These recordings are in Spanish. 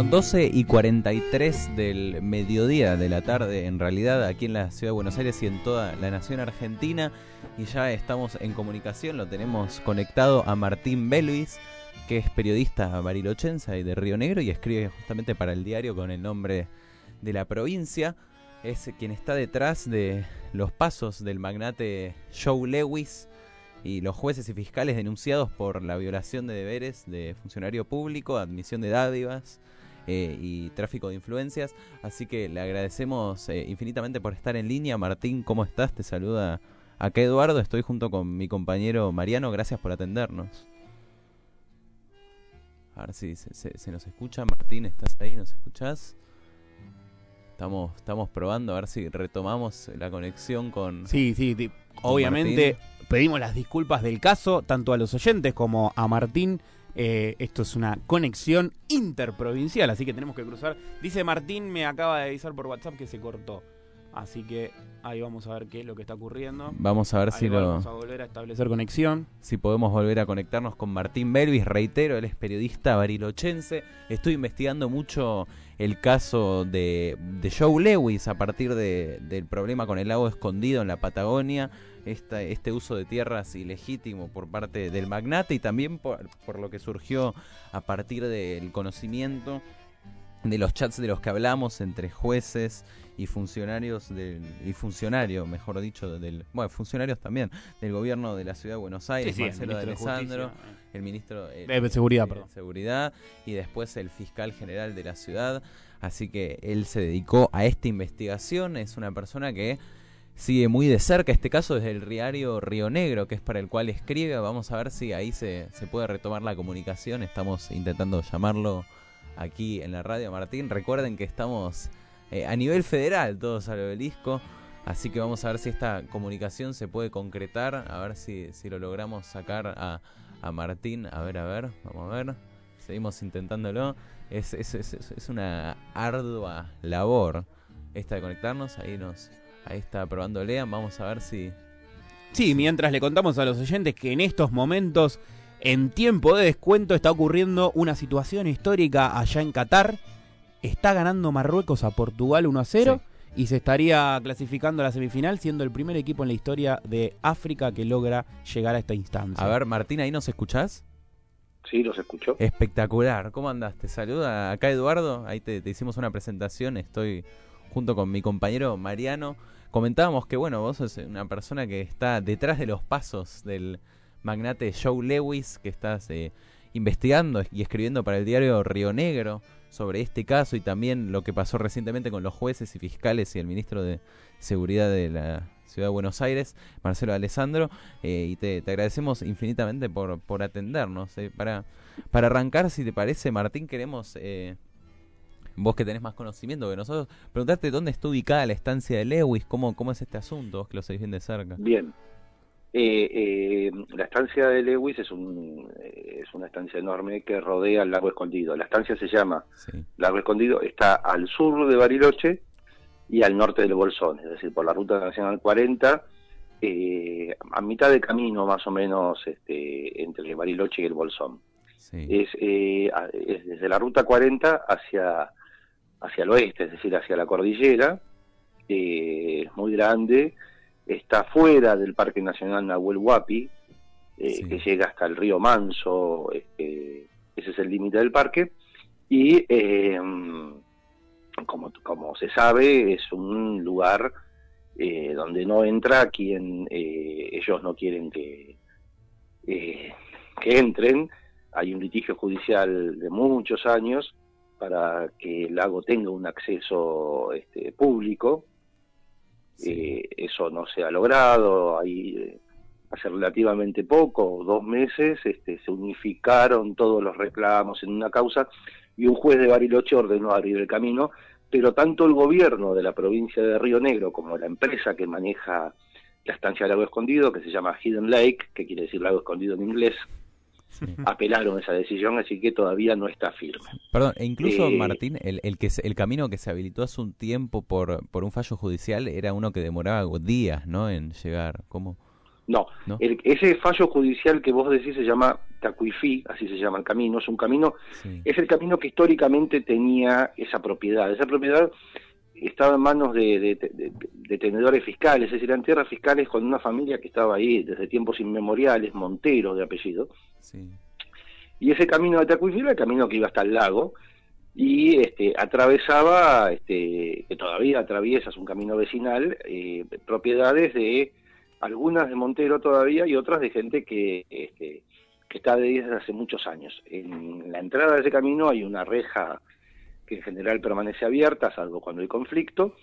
Bueno, 12 y 43 del mediodía de la tarde, en realidad, aquí en la ciudad de Buenos Aires y en toda la nación argentina. Y ya estamos en comunicación, lo tenemos conectado a Martín Belvis, que es periodista barilochense y de Río Negro y escribe justamente para el diario con el nombre de la provincia. Es quien está detrás de los pasos del magnate Joe Lewis y los jueces y fiscales denunciados por la violación de deberes de funcionario público, admisión de dádivas eh, y tráfico de influencias. Así que le agradecemos eh, infinitamente por estar en línea. Martín, ¿cómo estás? Te saluda acá Eduardo. Estoy junto con mi compañero Mariano. Gracias por atendernos. A ver si se, nos escucha. Martín, ¿estás ahí? ¿Nos escuchás? Estamos, estamos probando a ver si retomamos la conexión con... Sí, sí, obviamente pedimos las disculpas del caso, tanto a los oyentes como a Martín. Eh, esto es una conexión interprovincial, así que tenemos que cruzar. Dice Martín, me acaba de avisar por WhatsApp que se cortó. Así que ahí vamos a ver qué es lo que está ocurriendo. Vamos a ver si lo. Vamos a volver a establecer conexión. Si podemos volver a conectarnos con Martín Belvis. Reitero, él es periodista barilochense. Estoy investigando mucho el caso de, de Joe Lewis a partir de, del problema con el lago escondido en la Patagonia este uso de tierras ilegítimo por parte del magnate y también por, lo que surgió a partir del conocimiento de los chats de los que hablamos entre jueces y funcionarios del y funcionario, mejor dicho, del bueno, funcionarios también del gobierno de la ciudad de Buenos Aires, Marcelo de Alessandro, eh. el ministro de seguridad, seguridad y después el fiscal general de la ciudad, así que él se dedicó a esta investigación, es una persona que sigue muy de cerca este caso desde el diario Río Negro, que es para el cual escribe. Vamos a ver si ahí se, se puede retomar la comunicación. Estamos intentando llamarlo aquí en la radio Martín. Recuerden que estamos eh, a nivel federal todos al obelisco. Así que vamos a ver si esta comunicación se puede concretar. A ver si, si lo logramos sacar a, a Martín. A ver, a ver, vamos a ver. Seguimos intentándolo. Es, es, es, una ardua labor esta de conectarnos. Ahí nos, Ahí está probando Lean, vamos a ver si... Sí, mientras le contamos a los oyentes que en estos momentos, en tiempo de descuento, está ocurriendo una situación histórica allá en Qatar. Está ganando Marruecos a Portugal 1 a 0 y se estaría clasificando a la semifinal, siendo el primer equipo en la historia de África que logra llegar a esta instancia. A ver, Martín, ¿ahí nos escuchás? Sí, los escucho. Espectacular. ¿Cómo andaste? saluda acá Eduardo. Ahí te hicimos una presentación. Estoy junto con mi compañero Mariano, comentábamos que, bueno, vos sos una persona que está detrás de los pasos del magnate Joe Lewis, que estás eh, investigando y escribiendo para el diario Río Negro sobre este caso y también lo que pasó recientemente con los jueces y fiscales y el ministro de Seguridad de la Ciudad de Buenos Aires, Marcelo Alessandro, eh, y te, agradecemos infinitamente por, por atendernos. Eh. Para, para arrancar, si te parece, Martín, queremos vos que tenés más conocimiento que nosotros, preguntarte dónde está ubicada la estancia de Lewis, cómo, cómo es este asunto, vos que lo sabés bien de cerca. Bien. Eh, eh, la estancia de Lewis es, un, eh, es una estancia enorme que rodea el lago escondido. La estancia se llama Lago Escondido, está al sur de Bariloche y al norte del Bolsón, es decir, por la ruta nacional 40, a mitad de camino más o menos este, entre Bariloche y el Bolsón. Es, es, desde la ruta 40 hacia hacia el oeste, es decir, hacia la cordillera, eh, es muy grande, está fuera del Parque Nacional Nahuel Huapi, eh, que llega hasta el río Manso, este, ese es el límite del parque, y eh, como, como se sabe, es un lugar donde no entra quien ellos no quieren que, que entren, hay un litigio judicial de muchos años, para que el lago tenga un acceso este, público. Eh, eso no se ha logrado. Ahí, eh, hace relativamente poco, dos meses, este, se unificaron todos los reclamos en una causa y un juez de Bariloche ordenó abrir el camino, pero tanto el gobierno de la provincia de Río Negro como la empresa que maneja la estancia del lago escondido, que se llama Hidden Lake, que quiere decir lago escondido en inglés, apelaron esa decisión, así que todavía no está firme. Perdón, e incluso eh, Martín, el, el, que el camino que se habilitó hace un tiempo por, por un fallo judicial era uno que demoraba días, ¿no? En llegar, ¿cómo? No, ese fallo judicial que vos decís se llama Tacuifí, así se llama el camino, es un camino, es el camino que históricamente tenía esa propiedad. Esa propiedad estaba en manos de, tenedores fiscales, es decir, eran tierras fiscales con una familia que estaba ahí desde tiempos inmemoriales, Montero de apellido. Y ese camino de Tacuifí era el camino que iba hasta el lago y este, atravesaba, este, que todavía atraviesa, es un camino vecinal, eh, propiedades de algunas de Montero todavía y otras de gente que, este, que está desde hace muchos años. En la entrada de ese camino hay una reja que en general permanece abierta, salvo cuando hay conflicto,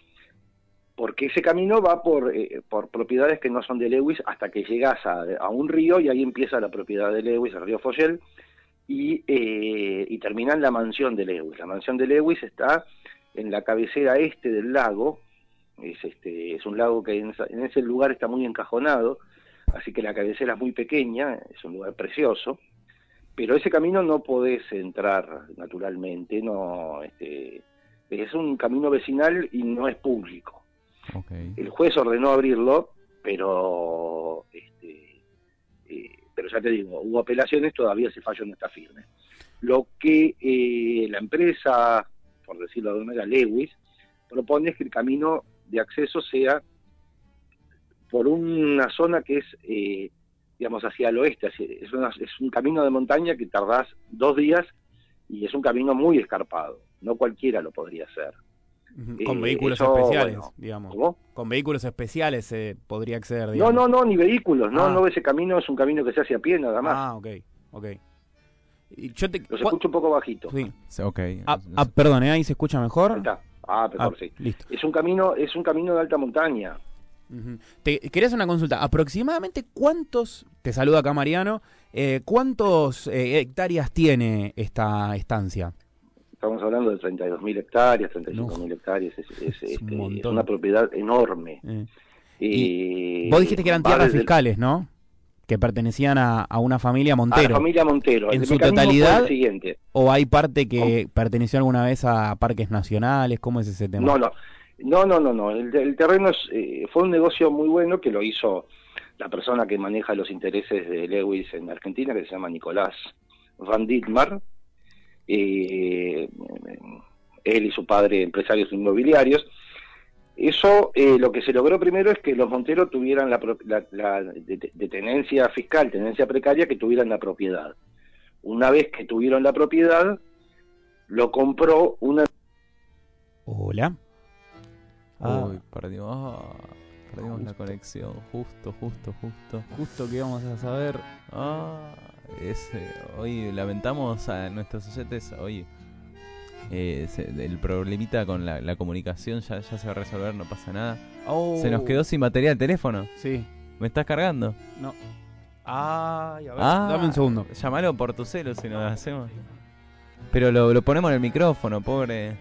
porque ese camino va por, eh, propiedades que no son de Lewis hasta que llegas a, un río y ahí empieza la propiedad de Lewis, el río Foyel, y, eh, y termina en la mansión de Lewis. La mansión de Lewis está en la cabecera este del lago, es, este, es un lago que en, ese lugar está muy encajonado, así que la cabecera es muy pequeña, es un lugar precioso, pero ese camino no podés entrar naturalmente, no, este, es un camino vecinal y no es público. El juez ordenó abrirlo, pero este, eh, pero ya te digo, hubo apelaciones, todavía ese fallo no está firme. Lo que eh, la empresa, por decirlo de una manera, Lewis, propone es que el camino de acceso sea por una zona que es, eh, digamos, hacia el oeste, es, es un camino de montaña que tardás dos días y es un camino muy escarpado, no cualquiera lo podría hacer. Con eh, vehículos especiales, digamos. Con vehículos especiales se podría acceder, No, no, no, ni vehículos, no, ah. no, ese camino es un camino que se hace a pie nada más. Ah, ok, ok. Y yo te... Los escucho un poco bajito. Sí, ok. Ah, ah perdón, ¿eh? ahí se escucha mejor. está. Ah, pero sí. Listo. Es un camino, es un camino de alta montaña. Te quería hacer una consulta. ¿Aproximadamente cuántos, te saluda acá Mariano, eh, cuántos eh, hectáreas tiene esta estancia? Estamos hablando de 32.000 hectáreas, 35.000 hectáreas, es, es, este, una propiedad enorme. Eh. Y, vos dijiste que eran tierras fiscales, ¿no? que pertenecían a, una familia Montero. A la familia Montero. ¿En su totalidad? ¿O hay parte que perteneció alguna vez a parques nacionales? ¿Cómo es ese tema? No, no. No, no, no, no. El, terreno eh, fue un negocio muy bueno que lo hizo la persona que maneja los intereses de Lewis en Argentina, que se llama Nicolás Van Dietmar. Eh, él y su padre empresarios inmobiliarios eso eh, lo que se logró primero es que los Monteros tuvieran la, de, tenencia fiscal, tenencia precaria, que tuvieran la propiedad. Una vez que tuvieron la propiedad, lo compró una... Hola. Ah. Uy, perdimos, perdimos la conexión, justo, justo, justo. Justo que íbamos a saber. Ah, ese, hoy lamentamos a nuestros oyentes, oye eh, el problemita con la, comunicación ya, ya, se va a resolver, no pasa nada. Se nos quedó sin batería el teléfono. Sí. ¿Me estás cargando? No. Ay, a ver, ah, dame un segundo. Llámalo por tu celo si nos hacemos. Pero lo, lo ponemos en el micrófono, pobre.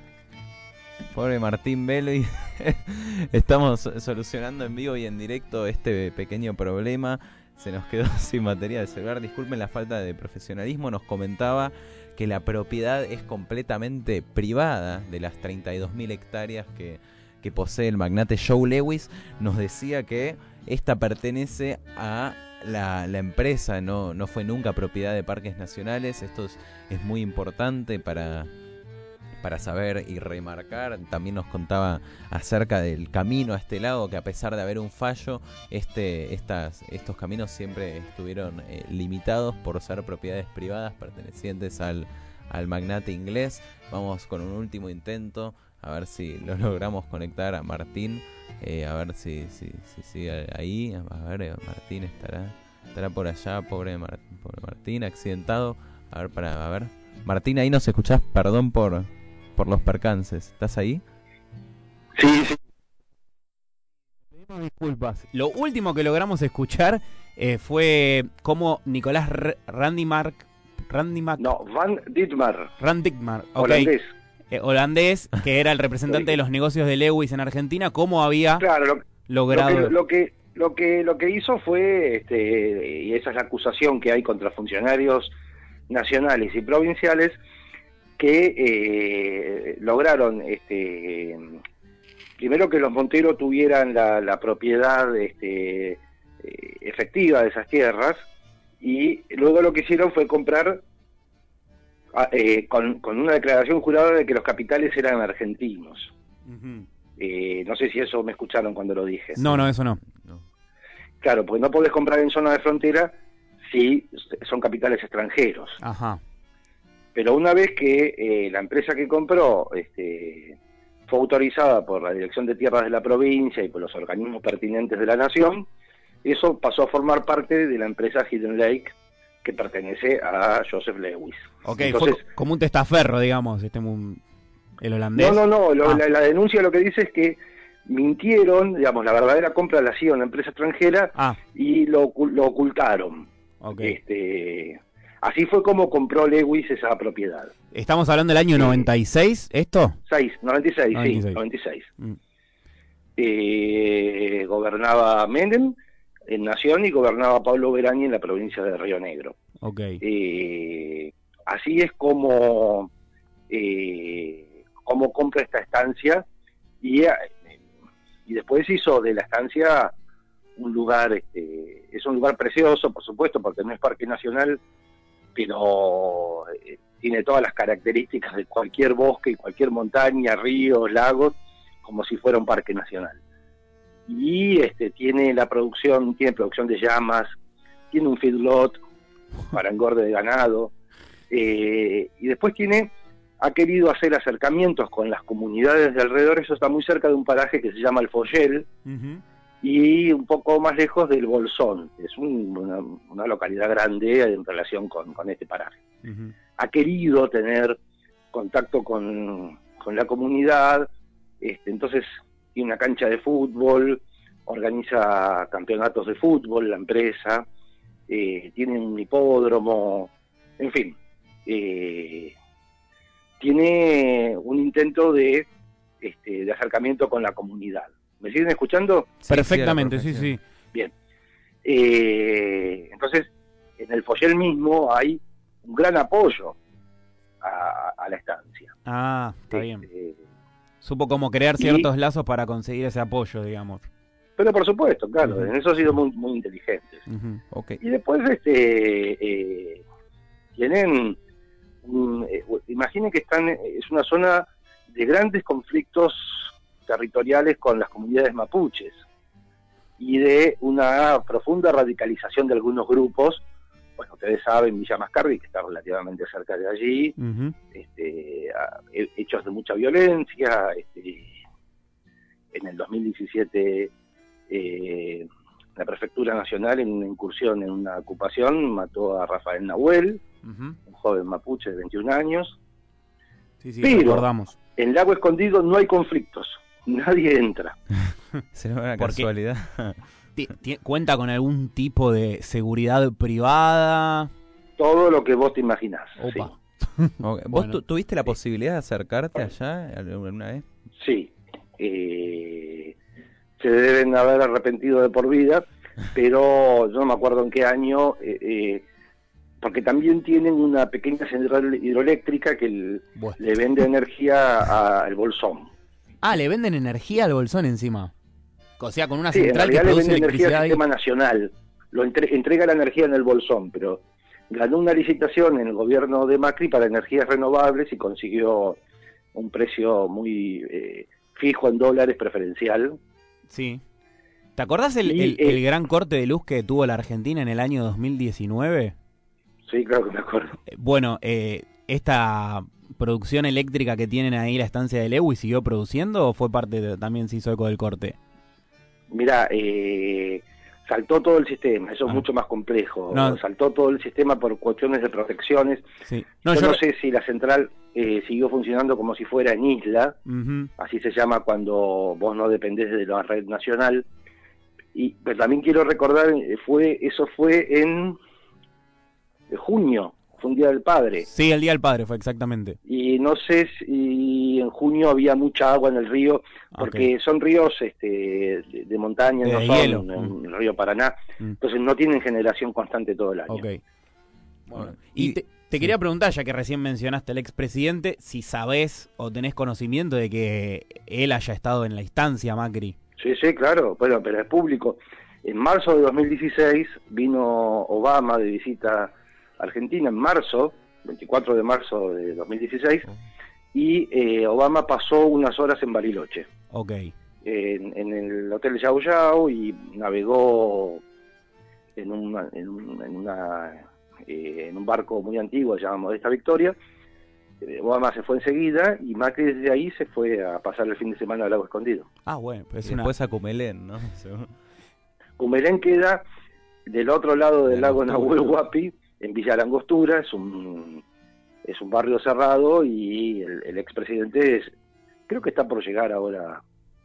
Pobre Martín Velo. Estamos solucionando en vivo y en directo este pequeño problema. Se nos quedó sin batería de celular. Disculpen la falta de profesionalismo. Nos comentaba que la propiedad es completamente privada de las 32.000 hectáreas que, posee el magnate Joe Lewis, nos decía que esta pertenece a la, empresa, no, no fue nunca propiedad de parques nacionales. Esto es muy importante para, para saber y remarcar. También nos contaba acerca del camino a este lado, que a pesar de haber un fallo, este, estas, estos caminos siempre estuvieron eh, limitados por ser propiedades privadas pertenecientes al, al magnate inglés. Vamos con un último intento, a ver si lo logramos conectar a Martín. Eh, a ver si, si, si sigue ahí. A ver, eh, Martín estará, estará por allá, pobre, pobre Martín, accidentado. A ver, para, a ver. Martín, ahí nos escuchás, perdón por, por los percances. ¿Estás ahí? Sí, sí. Pedimos disculpas. Lo último que logramos escuchar eh, fue cómo Nicolás Randy Mark. Randy Mark. No, Van Dietmar. Rand Dietmar, Holandés. Eh, holandés, que era el representante de los negocios de Lewis en Argentina, cómo había logrado. Lo que, lo que, lo que, hizo fue, este, y esa es la acusación que hay contra funcionarios nacionales y provinciales, que eh, lograron este primero que los Monteros tuvieran la, propiedad este, eh, efectiva de esas tierras y luego lo que hicieron fue comprar ah, eh, con, una declaración jurada de que los capitales eran argentinos. no sé si eso me escucharon cuando lo dije. No, no, eso no. Claro, pues no podés comprar en zona de frontera si son capitales extranjeros. Ajá. Pero una vez que eh, la empresa que compró este, fue autorizada por la Dirección de Tierras de la provincia y por los organismos pertinentes de la nación, eso pasó a formar parte de la empresa Hidden Lake, que pertenece a Joseph Lewis. Ok, Entonces, como un testaferro, digamos, este, el holandés. No, no, no, ah. la, denuncia lo que dice es que mintieron, digamos, la verdadera compra la hacía una empresa extranjera ah. y lo, lo ocultaron. Okay. Este, así fue como compró Lewis esa propiedad. ¿Estamos hablando del año 96, esto? 6, 96, sí, 96. Mm. Eh, gobernaba Menem en Nación y gobernaba Pablo Verani en la provincia de Río Negro. Okay. Eh, así es como, eh, como compra esta estancia y, y después hizo de la estancia un lugar, este, es un lugar precioso, por supuesto, porque no es parque nacional, pero eh, tiene todas las características de cualquier bosque y cualquier montaña, ríos, lagos, como si fuera un parque nacional. Y este, tiene la producción, tiene producción de llamas, tiene un feedlot para engorde de ganado, eh, y después tiene, ha querido hacer acercamientos con las comunidades de alrededor, eso está muy cerca de un paraje que se llama El Follel, y un poco más lejos del Bolsón, es una, localidad grande en relación con, este paraje. Ha querido tener contacto con, la comunidad, este, entonces tiene una cancha de fútbol, organiza campeonatos de fútbol, la empresa, eh, tiene un hipódromo, en fin, eh, tiene un intento de, este, de acercamiento con la comunidad. ¿Me siguen escuchando? Perfectamente, sí, sí. Bien. Eh, entonces, en el Follel mismo hay un gran apoyo a, la estancia. Ah, está bien. Este, Supo cómo crear ciertos lazos para conseguir ese apoyo, digamos. Pero por supuesto, claro, en eso ha sido muy, muy inteligentes. Y después, este, eh, tienen, eh, imaginen que están, es una zona de grandes conflictos territoriales con las comunidades mapuches y de una profunda radicalización de algunos grupos. Bueno, ustedes saben, Villa Mascardi, que está relativamente cerca de allí, este, hechos de mucha violencia. Este, en el 2017, eh, la Prefectura Nacional, en una incursión en una ocupación, mató a Rafael Nahuel, un joven mapuche de 21 años. Sí, sí, Pero recordamos. en Lago Escondido no hay conflictos nadie entra. Será una casualidad. ¿Cuenta con algún tipo de seguridad privada? Todo lo que vos te imaginás. ¿Vos tuviste la posibilidad de acercarte allá alguna vez? Sí. Eh, se deben haber arrepentido de por vida, pero yo no me acuerdo en qué año, eh, eh, porque también tienen una pequeña central hidroeléctrica que le vende energía al Bolsón. Ah, le venden energía al bolsón encima. O sea, con una sí, central en realidad le venden energía al sistema nacional. Lo entrega la energía en el bolsón, pero ganó una licitación en el gobierno de Macri para energías renovables y consiguió un precio muy eh, fijo en dólares preferencial. Sí. ¿Te acordás el, el, el, gran corte de luz que tuvo la Argentina en el año 2019? Sí, claro que me acuerdo. Eh, bueno, eh, esta producción eléctrica que tienen ahí la estancia de Lewis siguió produciendo o fue parte de, también se hizo eco del corte? Mira, eh, saltó todo el sistema, eso es ah. mucho más complejo. Saltó todo el sistema por cuestiones de protecciones. yo, no sé si la central eh, siguió funcionando como si fuera en isla, así se llama cuando vos no dependés de la red nacional. Y pero también quiero recordar, eh, fue eso fue en junio fue un Día del Padre. Sí, el Día del Padre fue exactamente. Y no sé si en junio había mucha agua en el río, porque son ríos este, de, montaña, no son en mm. el río Paraná, mm. entonces no tienen generación constante todo el año. Okay. Bueno, y, te, quería preguntar, ya que recién mencionaste al expresidente, si sabés o tenés conocimiento de que él haya estado en la instancia, Macri. Sí, sí, claro, bueno, pero es público. En marzo de 2016 vino Obama de visita a Argentina, en marzo, 24 de marzo de 2016, y eh, Obama pasó unas horas en Bariloche. Ok. En, el Hotel Yao Yao y navegó en, una, en, una, eh, en un barco muy antiguo llamado Modesta Victoria. Eh, Obama se fue enseguida y Macri desde ahí se fue a pasar el fin de semana al lago escondido. Ah, bueno, pues después a Cumelén, ¿no? Cumelén queda del otro lado del lago Nahuel Huapi, en Villa Langostura, es un es un barrio cerrado y el, expresidente creo que está por llegar ahora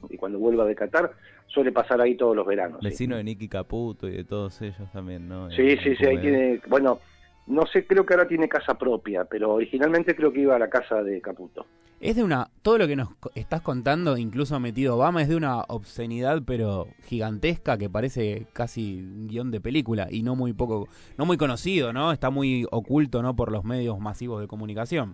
y cuando vuelva de Qatar suele pasar ahí todos los veranos. Vecino de Nicky Caputo y de todos ellos también, ¿no? Sí, sí, sí, ahí tiene, bueno, no sé, creo que ahora tiene casa propia, pero originalmente creo que iba a la casa de Caputo. Es de una, todo lo que nos estás contando, incluso metido Obama, es de una obscenidad pero gigantesca que parece casi un guion de película y no muy poco, no muy conocido, ¿no? Está muy oculto, ¿no? Por los medios masivos de comunicación.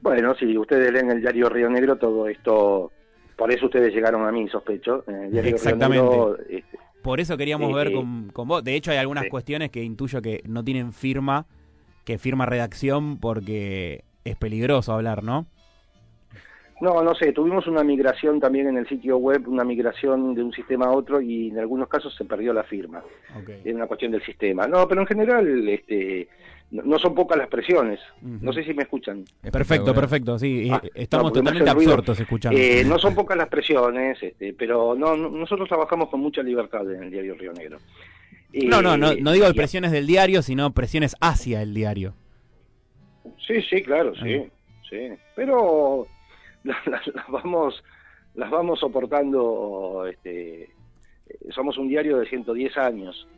Bueno, si ustedes leen el diario Río Negro, todo esto, por eso ustedes llegaron a mí, sospecho. Exactamente. Este, por eso queríamos ver con, con, vos. De hecho, hay algunas cuestiones que intuyo que no tienen firma, que firma redacción porque es peligroso hablar, ¿no? No, no sé, tuvimos una migración también en el sitio web, una migración de un sistema a otro y en algunos casos se perdió la firma. Es una cuestión del sistema. No, pero en general este, no, son pocas las presiones. No sé si me escuchan. Perfecto, perfecto, sí. Ah, estamos totalmente absortos escuchando. Eh, no son pocas las presiones, este, pero no, nosotros trabajamos con mucha libertad en el diario Río Negro. no, no, no, no digo presiones del diario, sino presiones hacia el diario. Sí, sí, claro, sí, sí. Pero las, vamos las vamos soportando este eh, somos un diario de 110 años.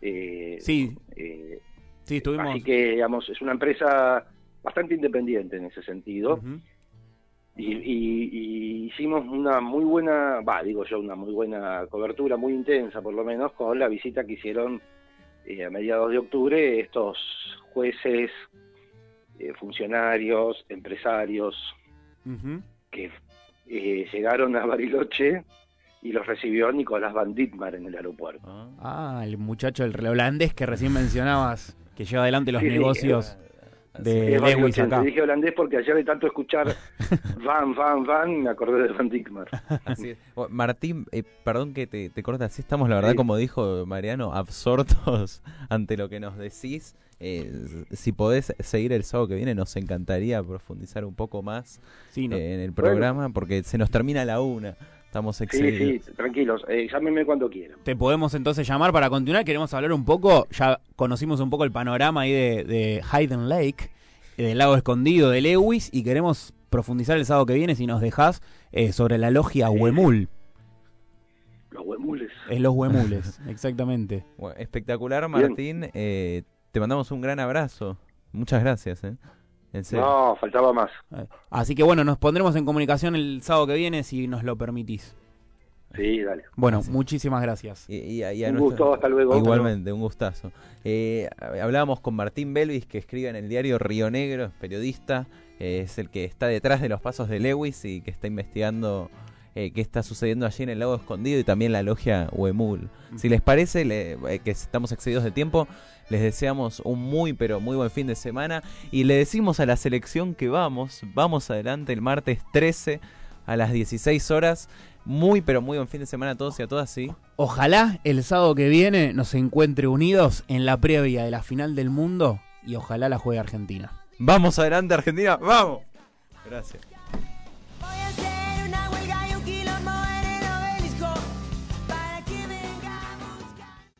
Eh, sí. eh, sí estuvimos así que digamos es una empresa bastante independiente en ese sentido. Y, hicimos una muy buena va digo yo una muy buena cobertura muy intensa por lo menos con la visita que hicieron a mediados de octubre estos jueces funcionarios empresarios que eh, llegaron a Bariloche y los recibió Nicolás Van Dittmar en el aeropuerto. Ah, el muchacho, el holandés que recién mencionabas, que lleva adelante los negocios de Lewis acá. Te dije holandés porque ayer de tanto escuchar Van, Van, Van, me acordé de Van Dittmar. Martín, eh, perdón que te, te corte, así estamos, la verdad, como dijo Mariano, absortos ante lo que nos decís. Eh, si podés seguir el sábado que viene, nos encantaría profundizar un poco más eh, en el programa, porque se nos termina la una. Estamos excedidos. Sí, sí, tranquilos, eh, llámenme cuando quieran. Te podemos entonces llamar para continuar. Queremos hablar un poco, ya conocimos un poco el panorama ahí de, de Hayden Lake, del lago escondido de Lewis, y queremos profundizar el sábado que viene, si nos dejás, sobre la logia Huemul. Los Huemules. Es los Huemules, exactamente. espectacular, Martín. Eh, te mandamos un gran abrazo. Muchas gracias. ¿eh? No, faltaba más. Eh, así que bueno, nos pondremos en comunicación el sábado que viene si nos lo permitís. Sí, dale. Bueno, muchísimas gracias. Y, un gusto, hasta luego. Igualmente, un gustazo. Eh, hablábamos con Martín Belvis, que escribe en el diario Río Negro, es periodista, eh, es el que está detrás de los pasos de Lewis y que está investigando eh, qué está sucediendo allí en el lago escondido y también la logia Huemul. Si les parece eh, que estamos excedidos de tiempo, les deseamos un muy pero muy buen fin de semana y le decimos a la selección que vamos, vamos adelante el martes 13 a las 16 horas. Muy pero muy buen fin de semana a todos y a todas, sí. Ojalá el sábado que viene nos encuentre unidos en la previa de la final del mundo y ojalá la juegue Argentina. Vamos adelante Argentina, vamos. Gracias.